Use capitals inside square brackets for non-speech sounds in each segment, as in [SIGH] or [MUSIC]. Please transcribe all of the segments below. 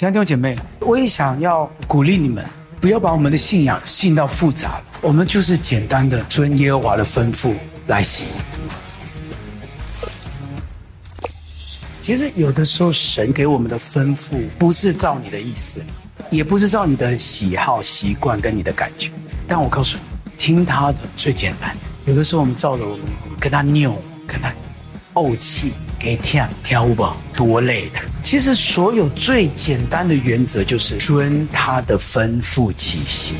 亲爱的弟兄姐妹，我也想要鼓励你们，不要把我们的信仰信到复杂了。我们就是简单的遵耶和华的吩咐来行。其实有的时候，神给我们的吩咐不是照你的意思，也不是照你的喜好、习惯跟你的感觉。但我告诉你，听他的最简单。有的时候我们照着我们跟他拗，跟他怄气，给跳跳舞吧，多累的。其实所有最简单的原则就是遵他的吩咐起行。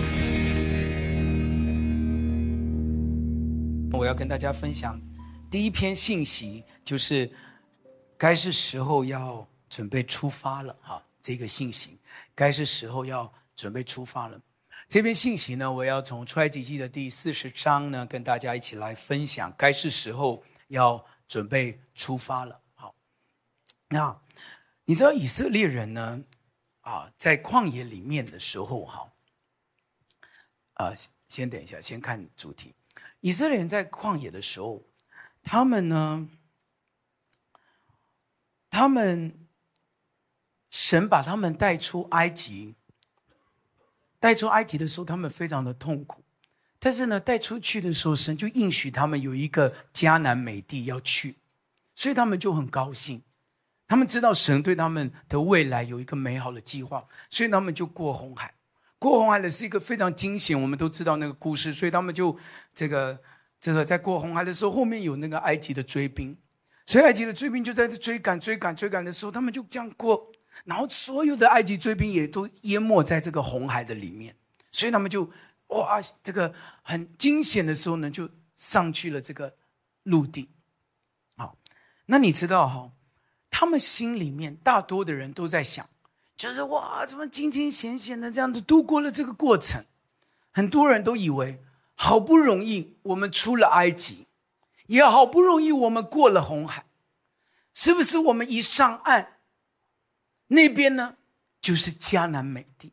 我要跟大家分享第一篇信息，就是该是时候要准备出发了。哈，这个信息该是时候要准备出发了。这篇信息呢，我要从出埃及记的第四十章呢，跟大家一起来分享。该是时候要准备出发了。好，那你知道以色列人呢？啊，在旷野里面的时候，哈，啊，先等一下，先看主题。以色列人在旷野的时候，他们呢，他们神把他们带出埃及。带出埃及的时候，他们非常的痛苦，但是呢，带出去的时候，神就应许他们有一个迦南美地要去，所以他们就很高兴。他们知道神对他们的未来有一个美好的计划，所以他们就过红海。过红海的是一个非常惊险，我们都知道那个故事，所以他们就这个这个在过红海的时候，后面有那个埃及的追兵，所以埃及的追兵就在追赶追赶追赶的时候，他们就这样过。然后所有的埃及追兵也都淹没在这个红海的里面，所以他们就哇，这个很惊险的时候呢，就上去了这个陆地。好，那你知道哈，他们心里面大多的人都在想，就是哇，怎么惊惊险险的这样子度过了这个过程？很多人都以为，好不容易我们出了埃及，也好不容易我们过了红海，是不是我们一上岸？那边呢，就是迦南美地。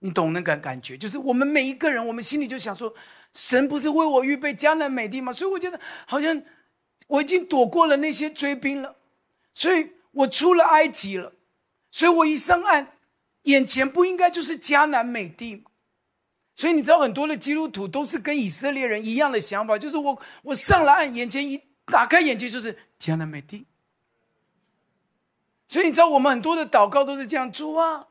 你懂那个感觉？就是我们每一个人，我们心里就想说：神不是为我预备迦南美地吗？所以我觉得好像我已经躲过了那些追兵了，所以我出了埃及了，所以我一上岸，眼前不应该就是迦南美地吗？所以你知道，很多的基督徒都是跟以色列人一样的想法，就是我我上了岸，眼前一打开眼睛就是迦南美地。所以你知道，我们很多的祷告都是这样：主啊，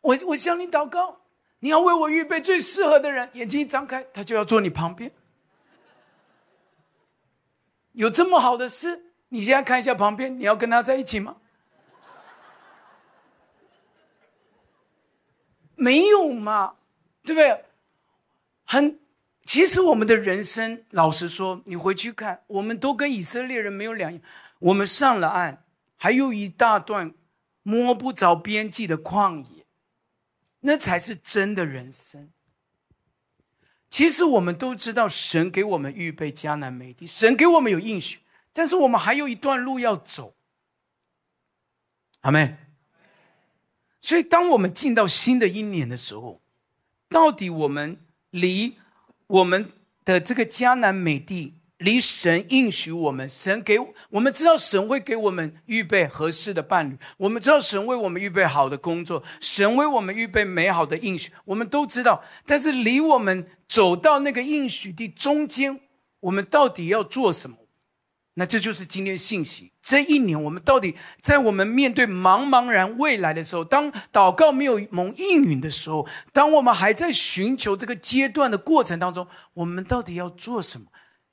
我我向你祷告，你要为我预备最适合的人。眼睛一张开，他就要坐你旁边。有这么好的事？你现在看一下旁边，你要跟他在一起吗？没有嘛，对不对？很，其实我们的人生，老实说，你回去看，我们都跟以色列人没有两样。我们上了岸。还有一大段摸不着边际的旷野，那才是真的人生。其实我们都知道，神给我们预备迦南美地，神给我们有应许，但是我们还有一段路要走。阿妹。所以，当我们进到新的一年的时候，到底我们离我们的这个迦南美地，离神应许我们，神给我们知道神会给我们预备合适的伴侣，我们知道神为我们预备好的工作，神为我们预备美好的应许，我们都知道。但是离我们走到那个应许地中间，我们到底要做什么？那这就是今天信息。这一年，我们到底在我们面对茫茫然未来的时候，当祷告没有蒙应允的时候，当我们还在寻求这个阶段的过程当中，我们到底要做什么？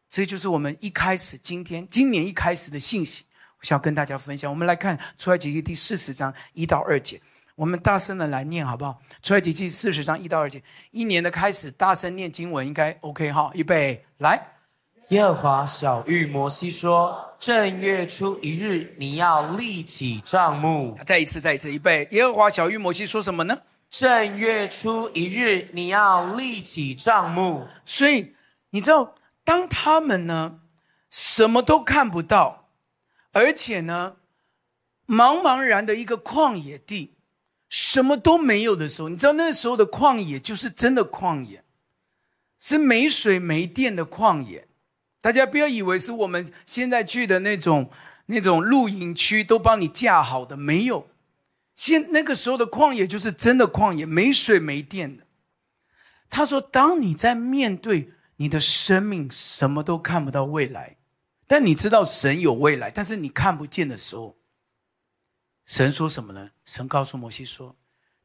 这就是我们一开始今天今年一开始的信息，我想要跟大家分享。我们来看出埃及记第四十章一到二节，我们大声的来念好不好？出埃及记四十章一到二节，一年的开始，大声念经文应该 OK 哈。预备来，耶和华小玉摩西说：正月初一日，你要立起帐幕。再一次，再一次，预备。耶和华小玉摩西说什么呢？正月初一日，你要立起帐幕。所以你知道。当他们呢，什么都看不到，而且呢，茫茫然的一个旷野地，什么都没有的时候，你知道那时候的旷野就是真的旷野，是没水没电的旷野。大家不要以为是我们现在去的那种那种露营区都帮你架好的，没有。现那个时候的旷野就是真的旷野，没水没电的。他说：“当你在面对你的生命什么都看不到未来，但你知道神有未来，但是你看不见的时候，神说什么呢？神告诉摩西说：‘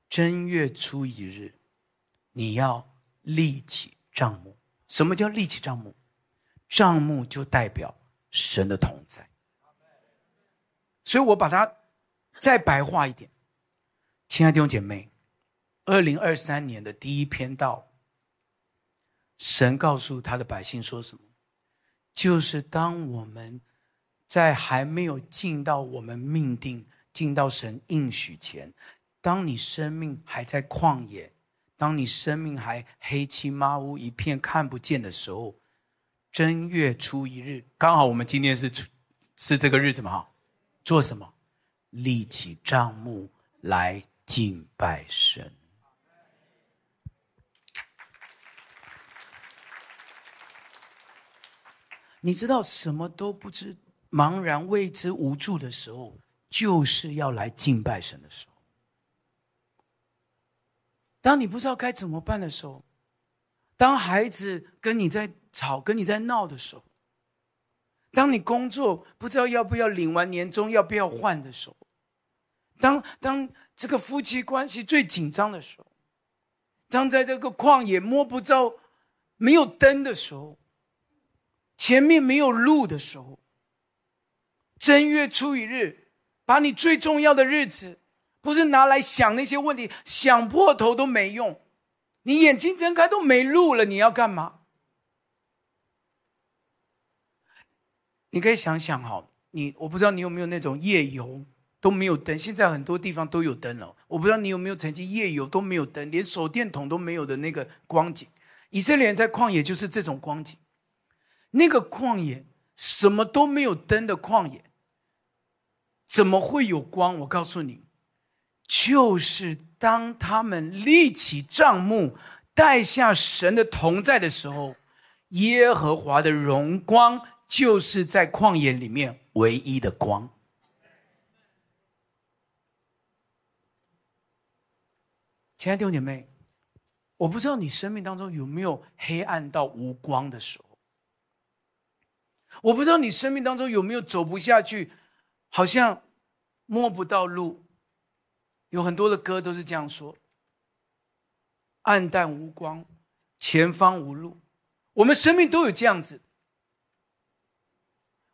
正月初一日，你要立起帐幕。’什么叫立起帐幕？帐幕就代表神的同在。所以我把它再白话一点，亲爱的弟兄姐妹，二零二三年的第一篇道。”神告诉他的百姓说什么？就是当我们在还没有进到我们命定、进到神应许前，当你生命还在旷野，当你生命还黑漆麻乌一片看不见的时候，正月初一日，刚好我们今天是是这个日子嘛？哈，做什么？立起帐幕来敬拜神。你知道什么都不知、茫然未知、无助的时候，就是要来敬拜神的时候。当你不知道该怎么办的时候，当孩子跟你在吵、跟你在闹的时候，当你工作不知道要不要领完年终、要不要换的时候，当当这个夫妻关系最紧张的时候，当在这个旷野摸不着、没有灯的时候。前面没有路的时候，正月初一日，把你最重要的日子，不是拿来想那些问题，想破头都没用。你眼睛睁开都没路了，你要干嘛？你可以想想哈，你我不知道你有没有那种夜游都没有灯，现在很多地方都有灯了。我不知道你有没有曾经夜游都没有灯，连手电筒都没有的那个光景。以色列人在旷野就是这种光景。那个旷野，什么都没有灯的旷野，怎么会有光？我告诉你，就是当他们立起帐幕，带下神的同在的时候，耶和华的荣光就是在旷野里面唯一的光。亲爱的弟兄姐妹，我不知道你生命当中有没有黑暗到无光的时候。我不知道你生命当中有没有走不下去，好像摸不到路。有很多的歌都是这样说：暗淡无光，前方无路。我们生命都有这样子。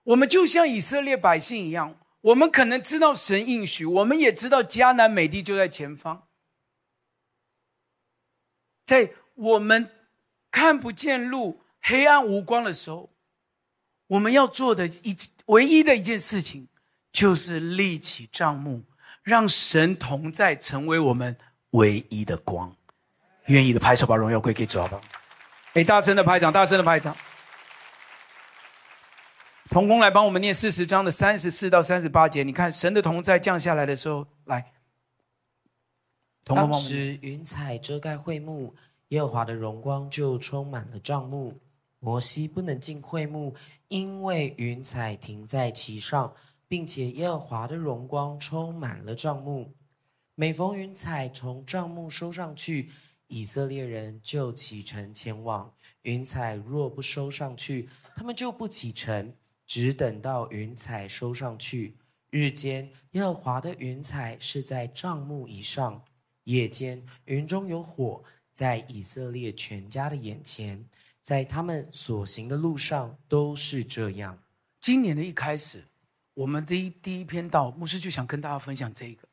我们就像以色列百姓一样，我们可能知道神应许，我们也知道迦南美地就在前方。在我们看不见路、黑暗无光的时候。我们要做的一唯一的一件事情，就是立起帐幕，让神同在，成为我们唯一的光。愿意的拍手，把荣耀归给主，好不好？哎，大声的拍掌，大声的拍掌。童工来帮我们念四十章的三十四到三十八节。你看，神的同在降下来的时候，来。当时云彩遮盖会幕，耶和华的荣光就充满了帐幕。摩西不能进会幕，因为云彩停在其上，并且耶和华的荣光充满了帐幕。每逢云彩从帐幕收上去，以色列人就启程前往；云彩若不收上去，他们就不启程，只等到云彩收上去。日间，耶和华的云彩是在帐幕以上；夜间，云中有火，在以色列全家的眼前。在他们所行的路上都是这样。今年的一开始，我们第一第一篇道，牧师就想跟大家分享这个，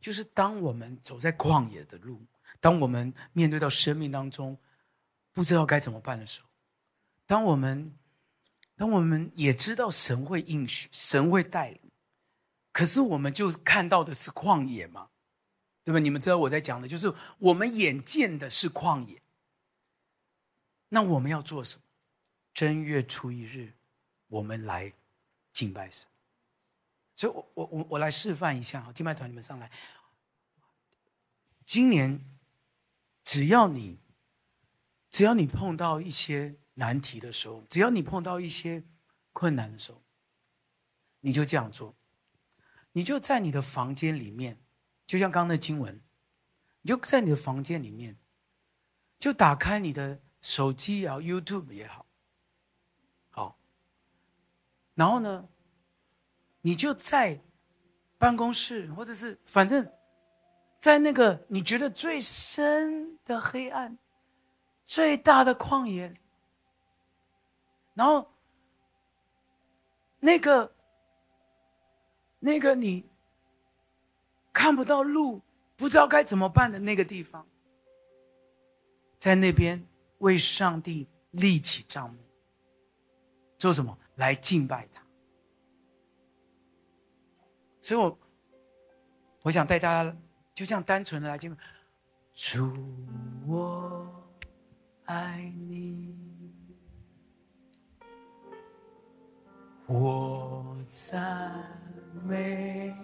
就是当我们走在旷野的路，当我们面对到生命当中不知道该怎么办的时候，当我们当我们也知道神会应许，神会带领，可是我们就看到的是旷野嘛，对吧？你们知道我在讲的就是我们眼见的是旷野。那我们要做什么？正月初一日，我们来敬拜神。所以我，我我我来示范一下哈，敬拜团你们上来。今年，只要你，只要你碰到一些难题的时候，只要你碰到一些困难的时候，你就这样做，你就在你的房间里面，就像刚刚的经文，你就在你的房间里面，就打开你的手机也好，YouTube 也好，好，然后呢，你就在办公室，或者是反正，在那个你觉得最深的黑暗、最大的旷野，然后那个。那个你看不到路，不知道该怎么办的那个地方，在那边为上帝立起帐幕，做什么？来敬拜他。所以我我想带大家就这样单纯的来敬拜。主，我爱你，我在。没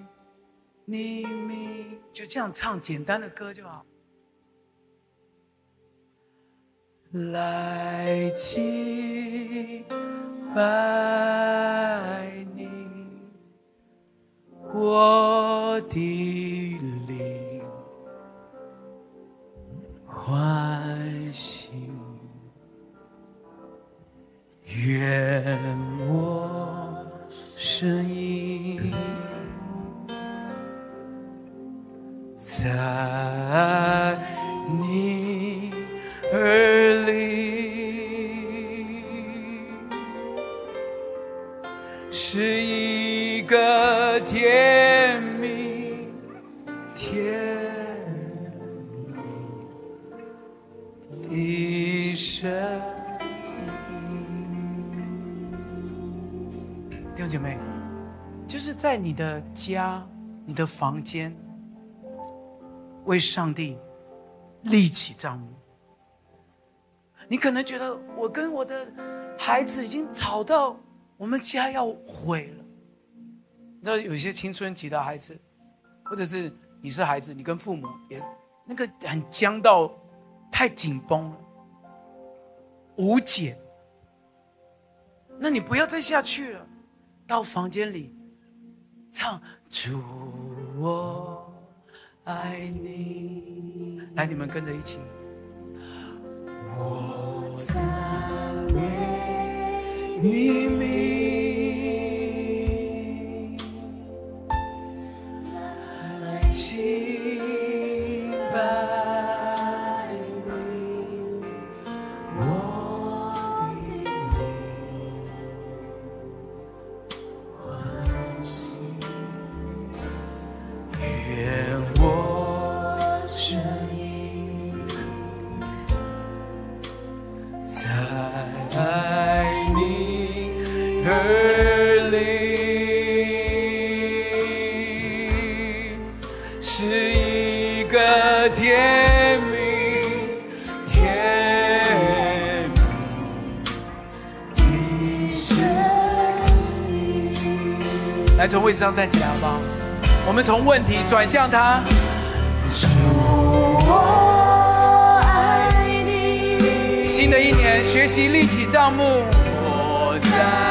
你名，就这样唱简单的歌就好。来敬拜你，我的灵欢喜，愿我声音。在你是一个甜蜜甜蜜的声音。弟兄姐妹，就是在你的家、你的房间。为上帝立起帐幕。你可能觉得我跟我的孩子已经吵到我们家要毁了。你知道有一些青春期的孩子，或者是你是孩子，你跟父母也那个很僵到太紧绷了，无解。那你不要再下去了，到房间里唱主我。爱你，来，你们跟着一起。我赞美你名，从位置上站起来，好不好？我们从问题转向他。主，我爱你。新的一年，学习立起账目。我在。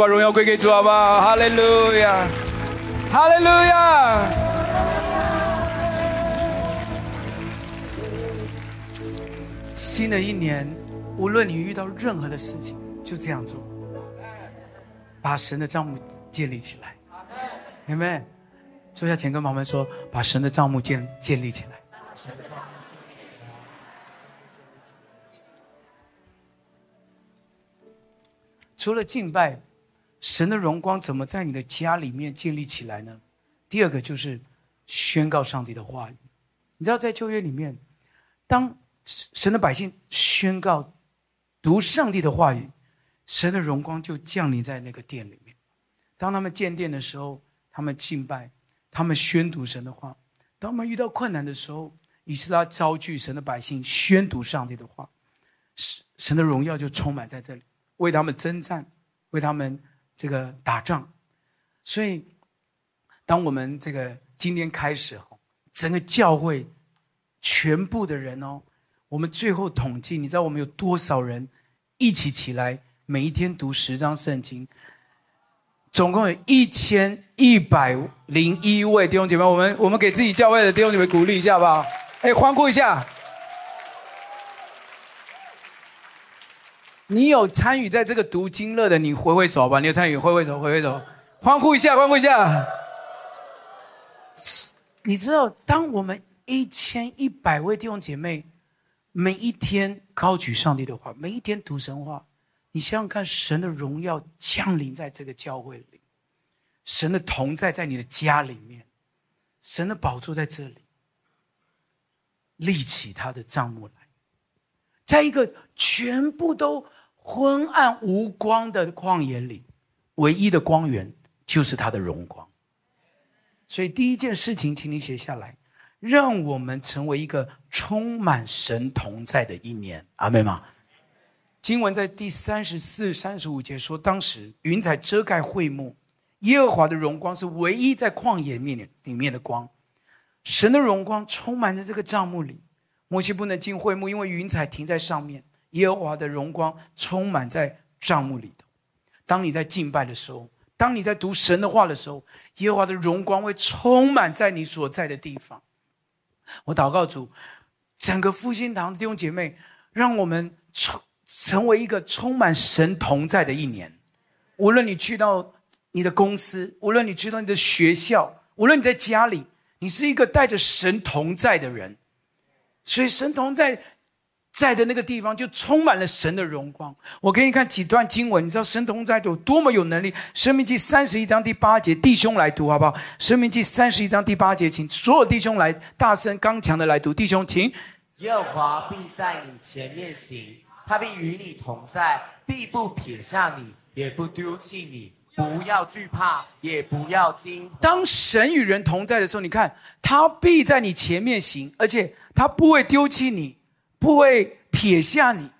把荣耀归给主，好不好？哈利路亚，哈利路亚。新的一年，无论你遇到任何的事情，就这样做，把神的帐目建立起来。阿门。坐下前跟旁边说，把神的帐目建建立起来。除了敬拜。神的荣光怎么在你的家里面建立起来呢？第二个就是宣告上帝的话语。你知道，在旧约里面，当神的百姓宣告读上帝的话语，神的荣光就降临在那个殿里面。当他们建殿的时候，他们敬拜，他们宣读神的话。当他们遇到困难的时候，以斯拉召集神的百姓宣读上帝的话，神神的荣耀就充满在这里，为他们征战，为他们。这个打仗，所以当我们这个今天开始哦，整个教会全部的人哦，我们最后统计，你知道我们有多少人一起起来，每一天读十章圣经，总共有一千一百零一位弟兄姐妹，我们我们给自己教会的弟兄姐妹鼓励一下好不好？哎，欢呼一下！你有参与在这个读经乐的，你挥挥手吧。你有参与，挥挥手，挥挥手，欢呼一下，欢呼一下。你知道，当我们一千一百位弟兄姐妹每一天高举上帝的话，每一天读神话，你想想看，神的荣耀降临在这个教会里，神的同在在你的家里面，神的宝座在这里，立起他的帐幕来，在一个全部都。昏暗无光的旷野里，唯一的光源就是他的荣光。所以第一件事情，请你写下来，让我们成为一个充满神同在的一年。阿妹吗？经文在第三十四、三十五节说，当时云彩遮盖会幕，耶和华的荣光是唯一在旷野面里面的光。神的荣光充满在这个帐幕里，摩西不能进会幕，因为云彩停在上面。耶和华的荣光充满在帐幕里头。当你在敬拜的时候，当你在读神的话的时候，耶和华的荣光会充满在你所在的地方。我祷告主，整个复兴堂的弟兄姐妹，让我们充成为一个充满神同在的一年。无论你去到你的公司，无论你去到你的学校，无论你在家里，你是一个带着神同在的人。所以神同在。在的那个地方就充满了神的荣光。我给你看几段经文，你知道神同在有多么有能力？生命记三十一章第八节，弟兄来读好不好？生命记三十一章第八节，请所有弟兄来大声刚强的来读。弟兄，请。耶和华必在你前面行，他必与你同在，必不撇下你，也不丢弃你。不要惧怕，也不要惊。当神与人同在的时候，你看他必在你前面行，而且他不会丢弃你。不会撇下你，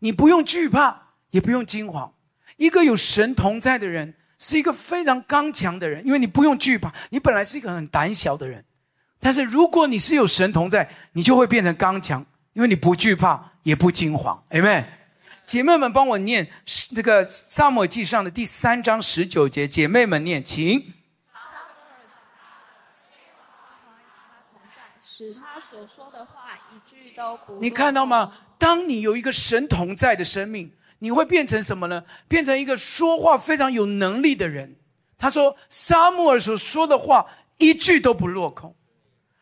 你不用惧怕，也不用惊慌。一个有神同在的人，是一个非常刚强的人，因为你不用惧怕，你本来是一个很胆小的人。但是如果你是有神同在，你就会变成刚强，因为你不惧怕，也不惊慌。Amen。姐妹们，帮我念这个《撒母记上》的第三章十九节。姐妹们念，请。使他所说的话一句都不。你看到吗？当你有一个神同在的生命，你会变成什么呢？变成一个说话非常有能力的人。他说：“撒母耳所说的话一句都不落空。”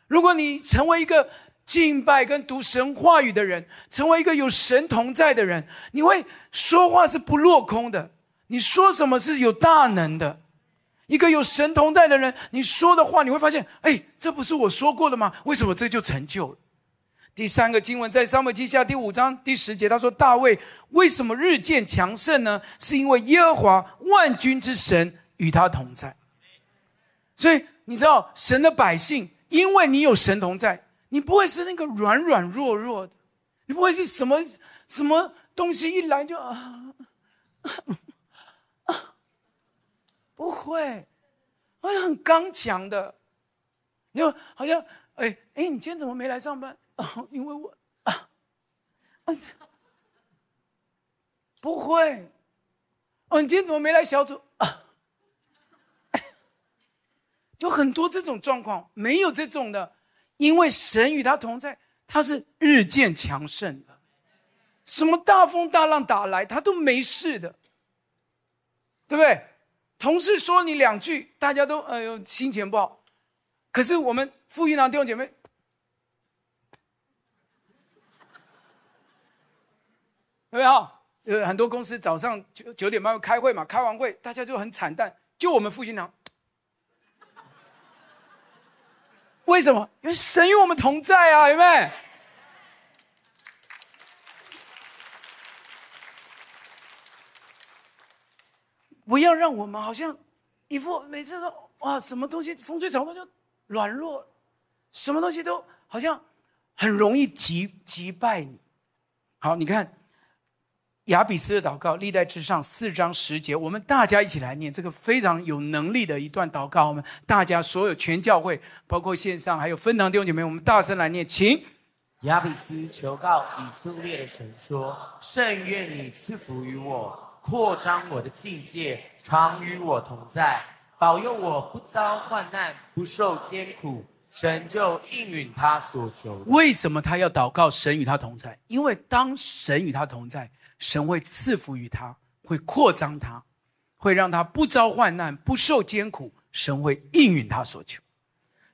如果你成为一个敬拜跟读神话语的人，成为一个有神同在的人，你会说话是不落空的。你说什么是有大能的。一个有神同在的人，你说的话，你会发现，哎，这不是我说过的吗？为什么这就成就了？第三个经文在撒母耳记下第五章第十节，他说：“大卫为什么日渐强盛呢？是因为耶和华万军之神与他同在。”所以你知道，神的百姓，因为你有神同在，你不会是那个软软弱弱的，你不会是什么什么东西一来就啊。不会，我很刚强的，你就好像哎哎，你今天怎么没来上班？哦，[LAUGHS] 因为我啊，啊，不会，哦，你今天怎么没来小组？就很多这种状况，没有这种的，因为神与他同在，他是日渐强盛的，什么大风大浪打来，他都没事的，对不对？同事说你两句，大家都哎呦心情不好。可是我们复兴堂弟兄姐妹，有没有？呃，很多公司早上九九点半开会嘛，开完会大家就很惨淡，就我们复兴堂，为什么？因为神与我们同在啊，有没有？不要让我们好像一副每次说哇，什么东西风吹草动就软弱，什么东西都好像很容易击击败你。好，你看雅比斯的祷告，历代之上四章十节，我们大家一起来念这个非常有能力的一段祷告。我们大家所有全教会，包括线上还有分堂弟兄姐妹，我们大声来念，请雅比斯求告以色列的神说：圣愿你赐福于我。扩张我的境界，常与我同在，保佑我不遭患难，不受艰苦。神就应允他所求。为什么他要祷告神与他同在？因为当神与他同在，神会赐福于他，会扩张他，会让他不遭患难，不受艰苦。神会应允他所求。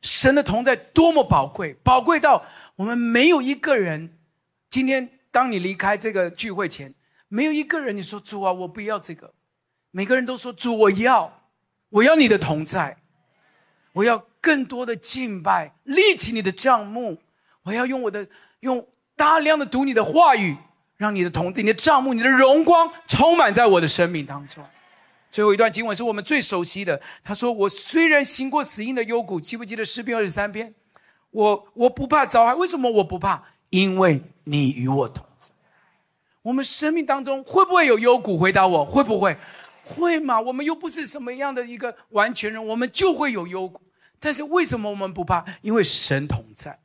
神的同在多么宝贵，宝贵到我们没有一个人。今天当你离开这个聚会前。没有一个人，你说主啊，我不要这个。每个人都说主，我要，我要你的同在，我要更多的敬拜，立起你的帐幕，我要用我的用大量的读你的话语，让你的同在、你的帐幕、你的荣光充满在我的生命当中。最后一段经文是我们最熟悉的，他说：“我虽然行过死荫的幽谷，记不记得诗篇二十三篇？我我不怕遭害，为什么我不怕？因为你与我同。”我们生命当中会不会有幽谷？回答我，会不会？会吗？我们又不是什么样的一个完全人，我们就会有幽谷。但是为什么我们不怕？因为神同在。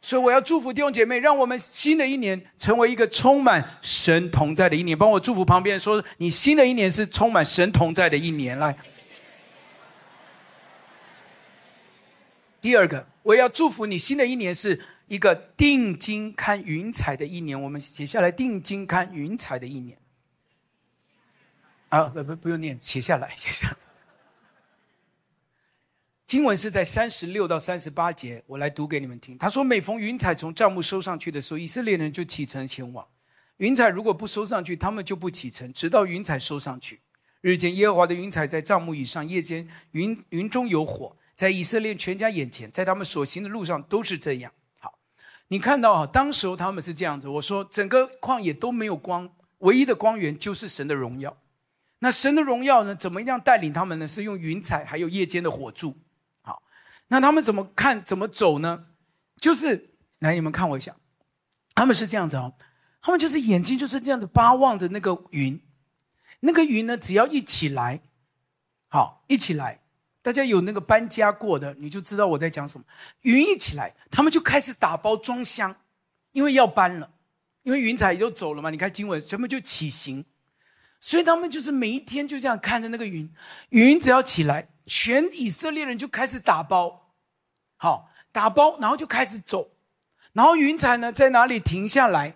所以我要祝福弟兄姐妹，让我们新的一年成为一个充满神同在的一年。帮我祝福旁边说，你新的一年是充满神同在的一年。来，第二个，我要祝福你新的一年是。一个定睛看云彩的一年，我们写下来。定睛看云彩的一年，啊，不不不用念，写下来，写下来。经文是在三十六到三十八节，我来读给你们听。他说：“每逢云彩从帐幕收上去的时候，以色列人就启程前往。云彩如果不收上去，他们就不启程，直到云彩收上去。日间耶和华的云彩在帐幕以上，夜间云云中有火，在以色列全家眼前，在他们所行的路上都是这样。”你看到啊，当时候他们是这样子。我说，整个旷野都没有光，唯一的光源就是神的荣耀。那神的荣耀呢？怎么样带领他们呢？是用云彩，还有夜间的火柱。好，那他们怎么看？怎么走呢？就是来，你们看我一下，他们是这样子哦。他们就是眼睛就是这样子巴望着那个云，那个云呢，只要一起来，好，一起来，大家有那个搬家过的，你就知道我在讲什么。云一起来，他们就开始打包装箱，因为要搬了，因为云彩也就走了嘛。你看经文，全部就起行，所以他们就是每一天就这样看着那个云，云只要起来，全以色列人就开始打包，好，打包，然后就开始走，然后云彩呢在哪里停下来，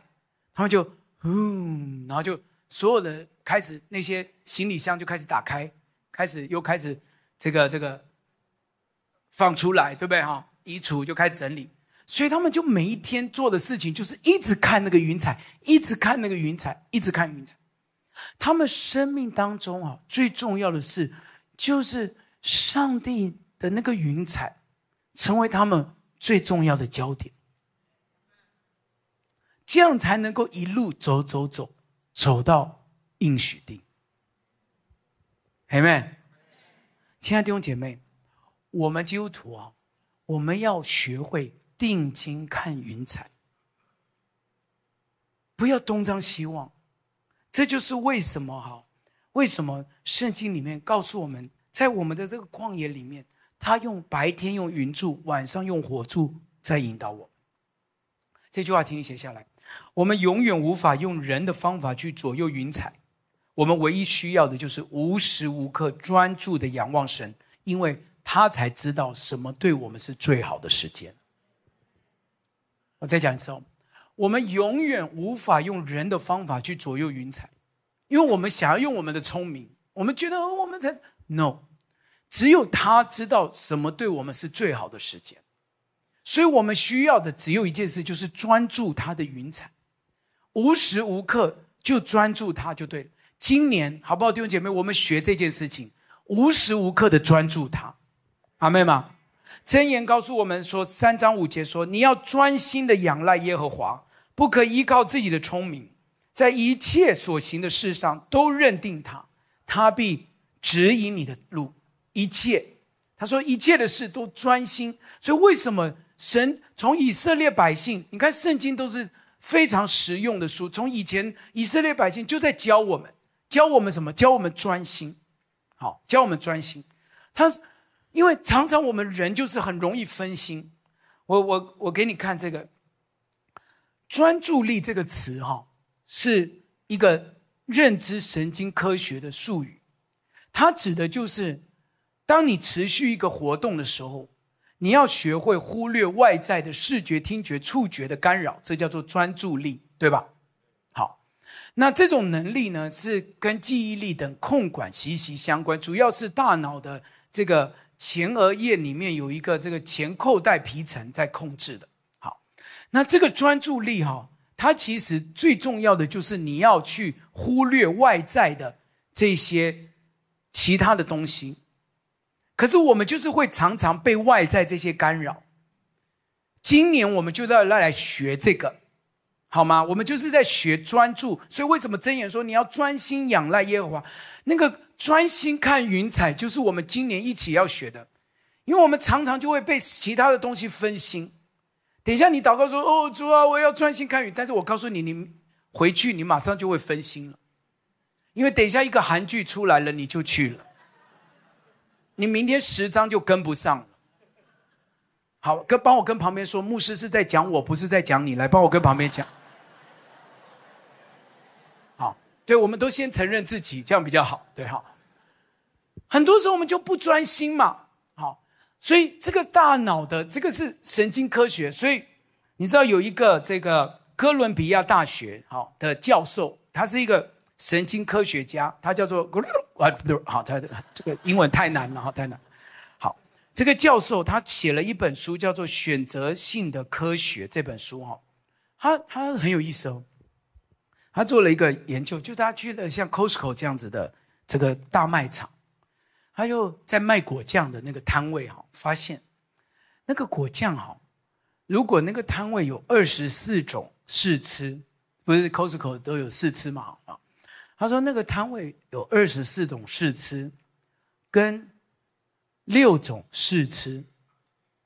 他们就嗯，然后就所有的开始那些行李箱就开始打开。开始又开始，这个这个放出来，对不对哈？衣橱就开始整理，所以他们就每一天做的事情就是一直看那个云彩，一直看那个云彩，一直看云彩。他们生命当中啊，最重要的事就是上帝的那个云彩，成为他们最重要的焦点，这样才能够一路走走走，走到应许地。Amen，亲爱的弟兄姐妹，我们基督徒啊，我们要学会定睛看云彩，不要东张西望。这就是为什么哈，为什么圣经里面告诉我们，在我们的这个旷野里面，他用白天用云柱，晚上用火柱在引导我。这句话，请你写下来。我们永远无法用人的方法去左右云彩。我们唯一需要的就是无时无刻专注的仰望神，因为他才知道什么对我们是最好的时间。我再讲一次哦，我们永远无法用人的方法去左右云彩，因为我们想要用我们的聪明，我们觉得我们才 no，只有他知道什么对我们是最好的时间，所以我们需要的只有一件事，就是专注他的云彩，无时无刻就专注他就对了。今年好不好，弟兄姐妹？我们学这件事情，无时无刻的专注他，阿们吗？箴言告诉我们说，三章五节说，你要专心的仰赖耶和华，不可依靠自己的聪明，在一切所行的事上都认定他，他必指引你的路。一切，他说一切的事都专心。所以为什么神从以色列百姓？你看圣经都是非常实用的书，从以前以色列百姓就在教我们。教我们什么？教我们专心，好，教我们专心。他，因为常常我们人就是很容易分心。我我我给你看这个“专注力”这个词，哈，是一个认知神经科学的术语。它指的就是，当你持续一个活动的时候，你要学会忽略外在的视觉、听觉、触觉的干扰，这叫做专注力，对吧？那这种能力呢，是跟记忆力等控管息息相关，主要是大脑的这个前额叶里面有一个这个前扣带皮层在控制的。好，那这个专注力哈，它其实最重要的就是你要去忽略外在的这些其他的东西。可是我们就是会常常被外在这些干扰。今年我们就要来来学这个。好吗？我们就是在学专注，所以为什么箴言说你要专心仰赖耶和华？那个专心看云彩，就是我们今年一起要学的，因为我们常常就会被其他的东西分心。等一下你祷告说：“哦，主啊，我要专心看云。”但是我告诉你，你回去你马上就会分心了，因为等一下一个韩剧出来了，你就去了，你明天十章就跟不上。好，跟帮我跟旁边说，牧师是在讲我，不是在讲你。来，帮我跟旁边讲。对，我们都先承认自己，这样比较好。对哈，很多时候我们就不专心嘛。好，所以这个大脑的这个是神经科学。所以你知道有一个这个哥伦比亚大学好的教授，他是一个神经科学家，他叫做 [LAUGHS] 啊不对，好，他这个英文太难了哈，太难。好，这个教授他写了一本书，叫做《选择性的科学》这本书哈，他他很有意思哦。他做了一个研究，就他去了像 Costco 这样子的这个大卖场，他又在卖果酱的那个摊位哈，发现那个果酱哈，如果那个摊位有二十四种试吃，不是 Costco 都有试吃嘛啊？他说那个摊位有二十四种试吃，跟六种试吃，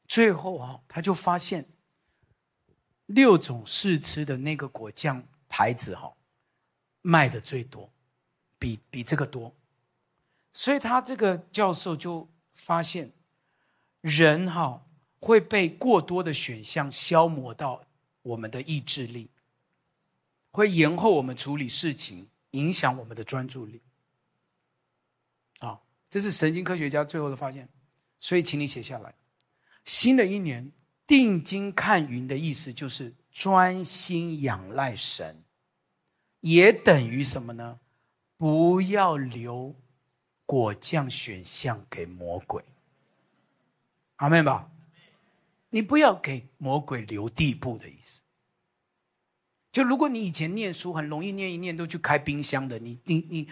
最后啊，他就发现六种试吃的那个果酱牌子哈。卖的最多，比比这个多，所以他这个教授就发现，人哈会被过多的选项消磨到我们的意志力，会延后我们处理事情，影响我们的专注力。啊，这是神经科学家最后的发现。所以，请你写下来。新的一年，定睛看云的意思就是专心仰赖神，也等于什么呢？不要留果酱选项给魔鬼。阿妹吧。你不要给魔鬼留地步的意思。就如果你以前念书很容易念一念都去开冰箱的，你你你，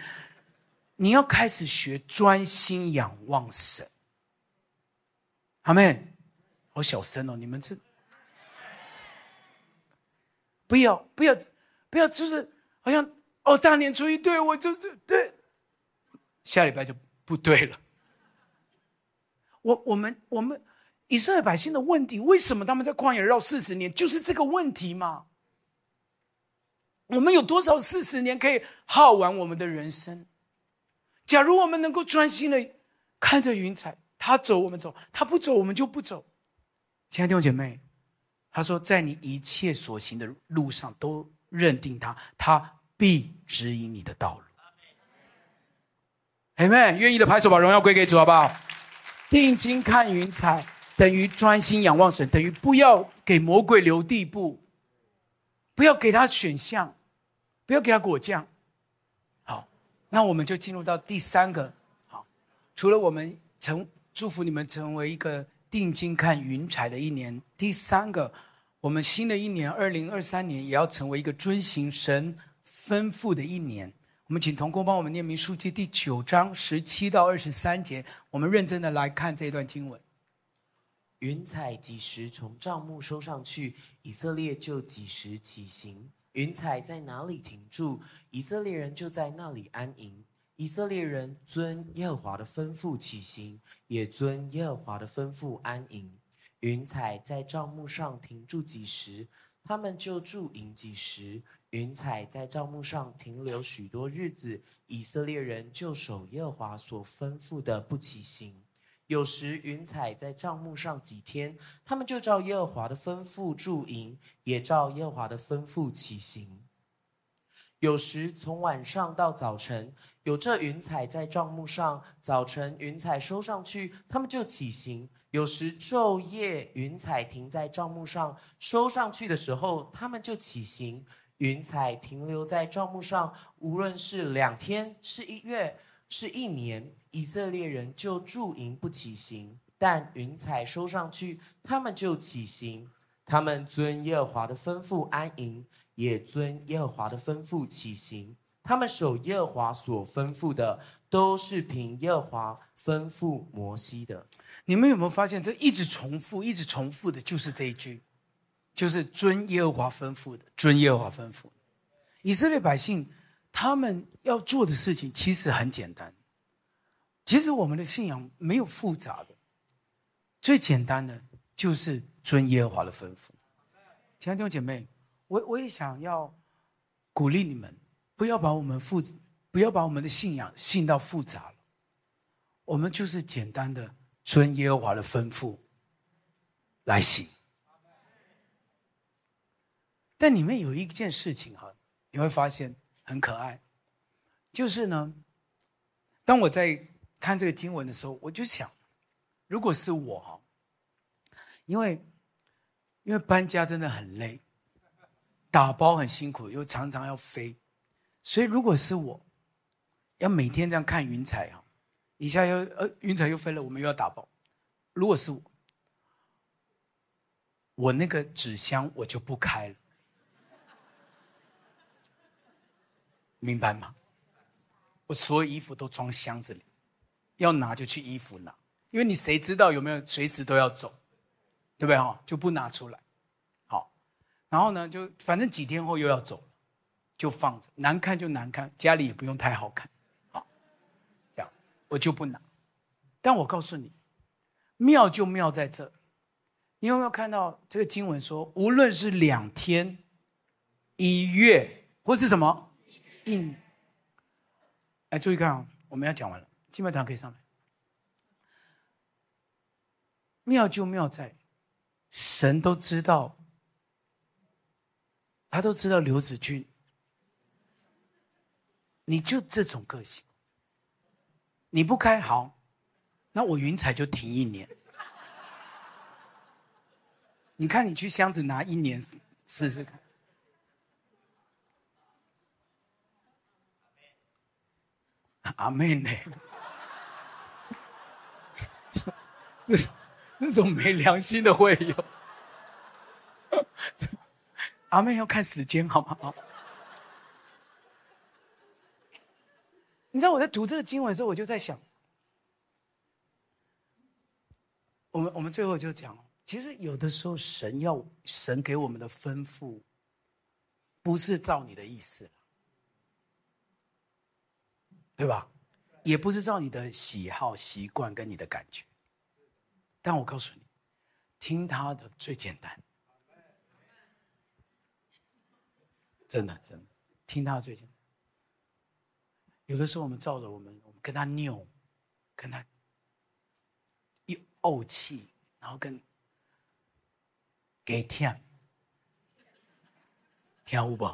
你要开始学专心仰望神。阿妹，好小声哦！你们这不要不要不要，就是好像哦，大年初一对我就就对，下礼拜就不对了。我我们我们以色列百姓的问题，为什么他们在旷野绕四十年？就是这个问题嘛。我们有多少四十年可以耗完我们的人生？假如我们能够专心的看着云彩。他走，我们走；他不走，我们就不走。亲爱的弟兄姐妹，他说，在你一切所行的路上都认定他，他必指引你的道路。阿们，愿意的拍手，把荣耀归给主，好不好？定睛看云彩，等于专心仰望神，等于不要给魔鬼留地步，不要给他选项，不要给他果酱。好，那我们就进入到第三个。好，除了我们成。祝福你们成为一个定睛看云彩的一年。第三个，我们新的一年二零二三年也要成为一个遵行神吩咐的一年。我们请同工帮我们念明书记第九章十七到二十三节。我们认真的来看这段经文。云彩几时从帐幕收上去，以色列就几时起行。云彩在哪里停住，以色列人就在那里安营。以色列人遵耶和华的吩咐起行，也遵耶和华的吩咐安营。云彩在帐幕上停住几时，他们就驻营几时。云彩在帐幕上停留许多日子，以色列人就守耶和华所吩咐的不起行。有时云彩在帐幕上几天，他们就照耶和华的吩咐驻营，也照耶和华的吩咐起行。有时从晚上到早晨，有这云彩在帐幕上；早晨云彩收上去，他们就起行。有时昼夜云彩停在帐幕上，收上去的时候，他们就起行。云彩停留在帐幕上，无论是两天、是一月、是一年，以色列人就驻营不起行。但云彩收上去，他们就起行。他们遵耶和华的吩咐安营。也遵耶和华的吩咐起行，他们守耶和华所吩咐的，都是凭耶和华吩咐摩西的。你们有没有发现，这一直重复、一直重复的，就是这一句，就是遵耶和华吩咐的，遵耶和华吩咐。以色列百姓他们要做的事情其实很简单，其实我们的信仰没有复杂的，最简单的就是遵耶和华的吩咐。亲爱的弟兄姐妹。我我也想要鼓励你们，不要把我们复，不要把我们的信仰信到复杂了。我们就是简单的遵耶和华的吩咐来行。但里面有一件事情哈，你会发现很可爱，就是呢，当我在看这个经文的时候，我就想，如果是我哈，因为因为搬家真的很累。打包很辛苦，又常常要飞，所以如果是我，要每天这样看云彩啊，一下又呃云彩又飞了，我们又要打包。如果是我，我那个纸箱我就不开了，明白吗？我所有衣服都装箱子里，要拿就去衣服拿，因为你谁知道有没有随时都要走，对不对哈？就不拿出来。好然后呢，就反正几天后又要走了，就放着，难看就难看，家里也不用太好看，好，这样我就不拿。但我告诉你，妙就妙在这，你有没有看到这个经文说，无论是两天、一月，或是什么，一年，哎，注意看啊，我们要讲完了。敬拜团可以上来。妙就妙在，神都知道，他都知道刘子君，你就这种个性，你不开好，那我云彩就停一年。你看，你去箱子拿一年试试看。阿妹呢？[LAUGHS] 这这那种没良心的会有。[LAUGHS] 阿妹要看时间好不好？你知道我在读这个经文的时候，我就在想，我们我们最后就讲。其实有的时候，神要神给我们的吩咐，不是照你的意思，对吧？也不是照你的喜好、习惯跟你的感觉。但我告诉你，听他的最简单，真的真的，听他的最简单。有的时候我们照着我们，我们跟他拗，跟他一怄气，然后跟。给听，听有不？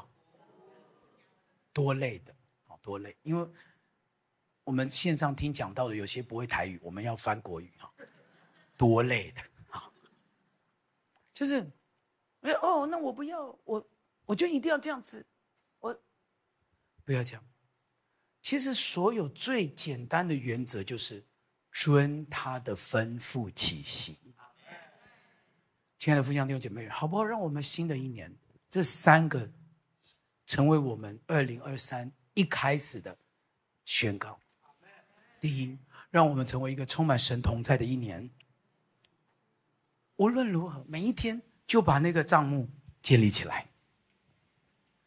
多累的，多累！因为我们线上听讲到的有些不会台语，我们要翻国语哈，多累的啊！就是，哦，那我不要，我我就一定要这样子，我不要这样。其实所有最简单的原则就是遵他的吩咐起行。亲爱的父亲弟兄姐妹，好不好？让我们新的一年，这三个成为我们二零二三一开始的宣告。第一，让我们成为一个充满神同在的一年。无论如何，每一天就把那个帐目建立起来，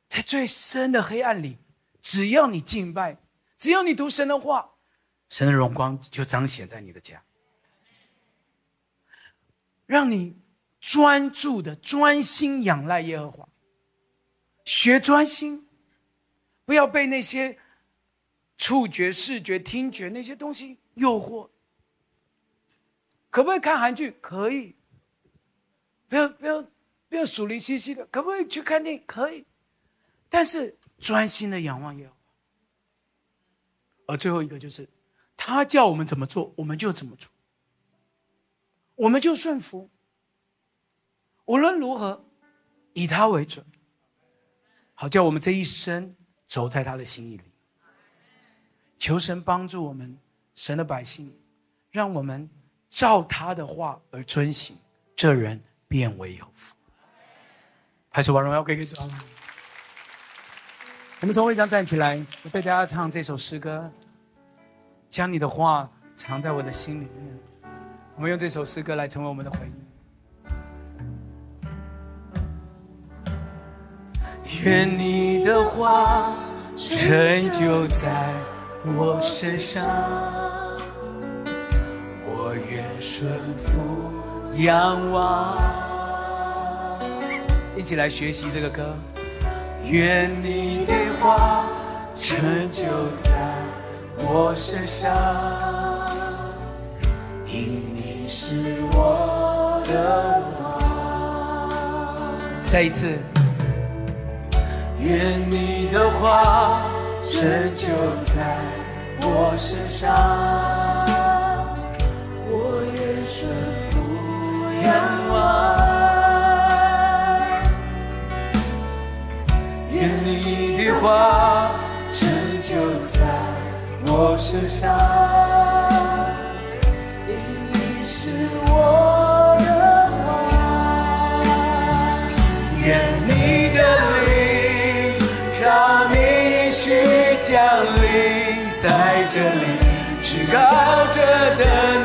在最深的黑暗里，只要你敬拜，只要你读神的话，神的荣光就彰显在你的家，让你。专注的、专心仰赖耶和华，学专心，不要被那些触觉、视觉、听觉那些东西诱惑。可不可以看韩剧？可以。不要不要不要数零兮兮的。可不可以去看电影？可以。但是专心的仰望耶和。而最后一个就是，他叫我们怎么做，我们就怎么做，我们就顺服。无论如何，以他为准，好叫我们这一生走在他的心意里。求神帮助我们，神的百姓，让我们照他的话而遵行，这人便为有福。还是王荣耀归给主。我们从会上站起来，我对大家唱这首诗歌，将你的话藏在我的心里面。我们用这首诗歌来成为我们的回忆。愿你的话成就在我身上，我愿顺服仰望。一起来学习这个歌。愿你的话成就在我身上，因你是我的王。再一次。愿你的话成就在我身上，我愿顺服仰望。愿你的话成就在我身上。降临在这里，至高者的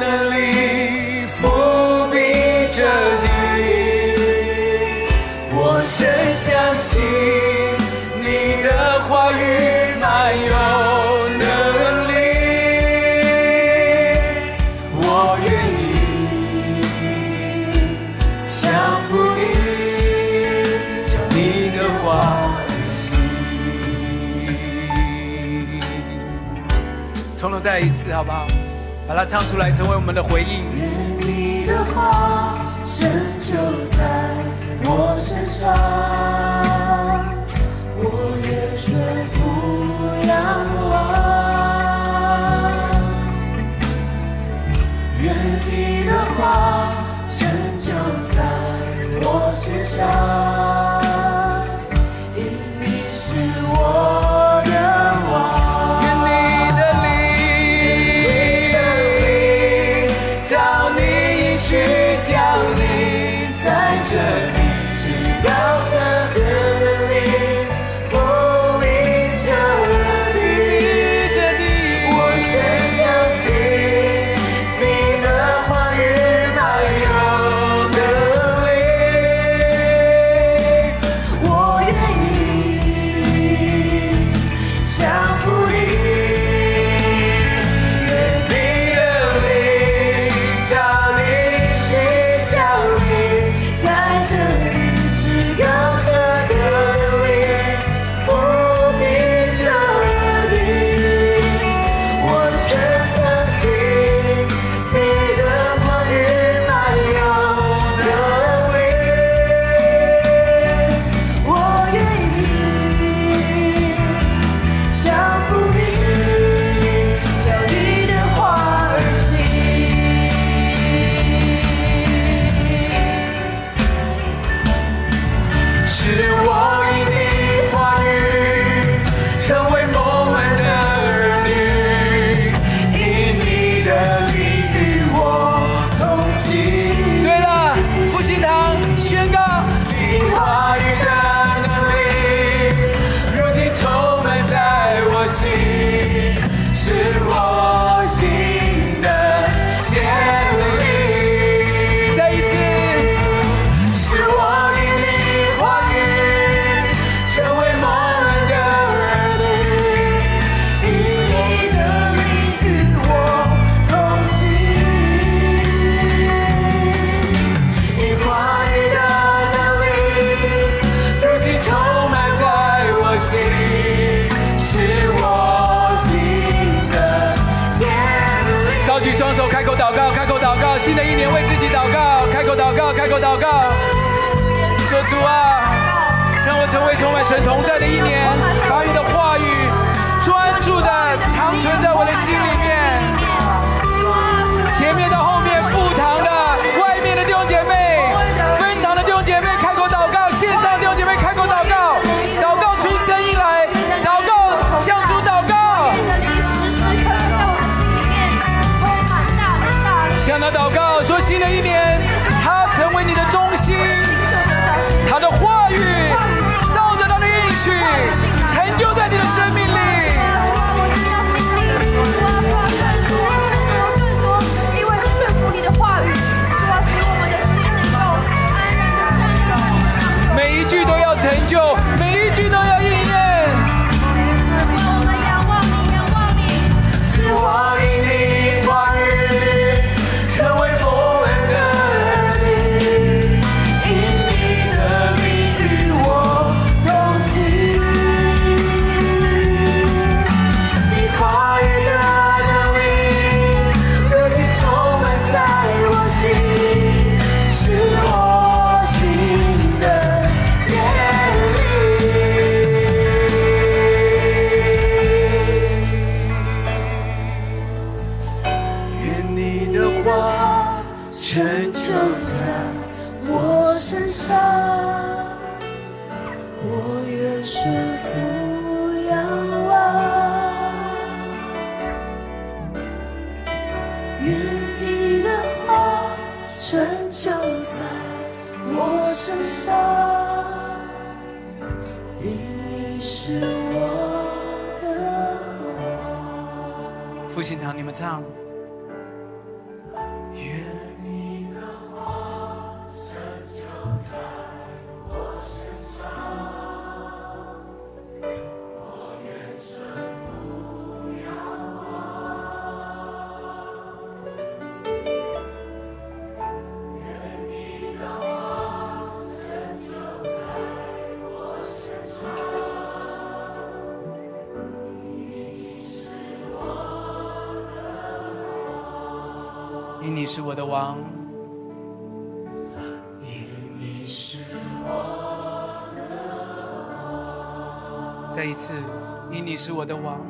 一次，好不好？把它唱出来，成为我们的回应。愿你的话成就在我身上，我愿顺服仰望。愿你的话成就在我身上。新的一年为自己祷告，开口祷告，开口祷告，说主啊，让我成为充满神同在的一年，把你的话语专注的长存在我的心里面。是我的王，因你是我的王。再一次，因你是我的王，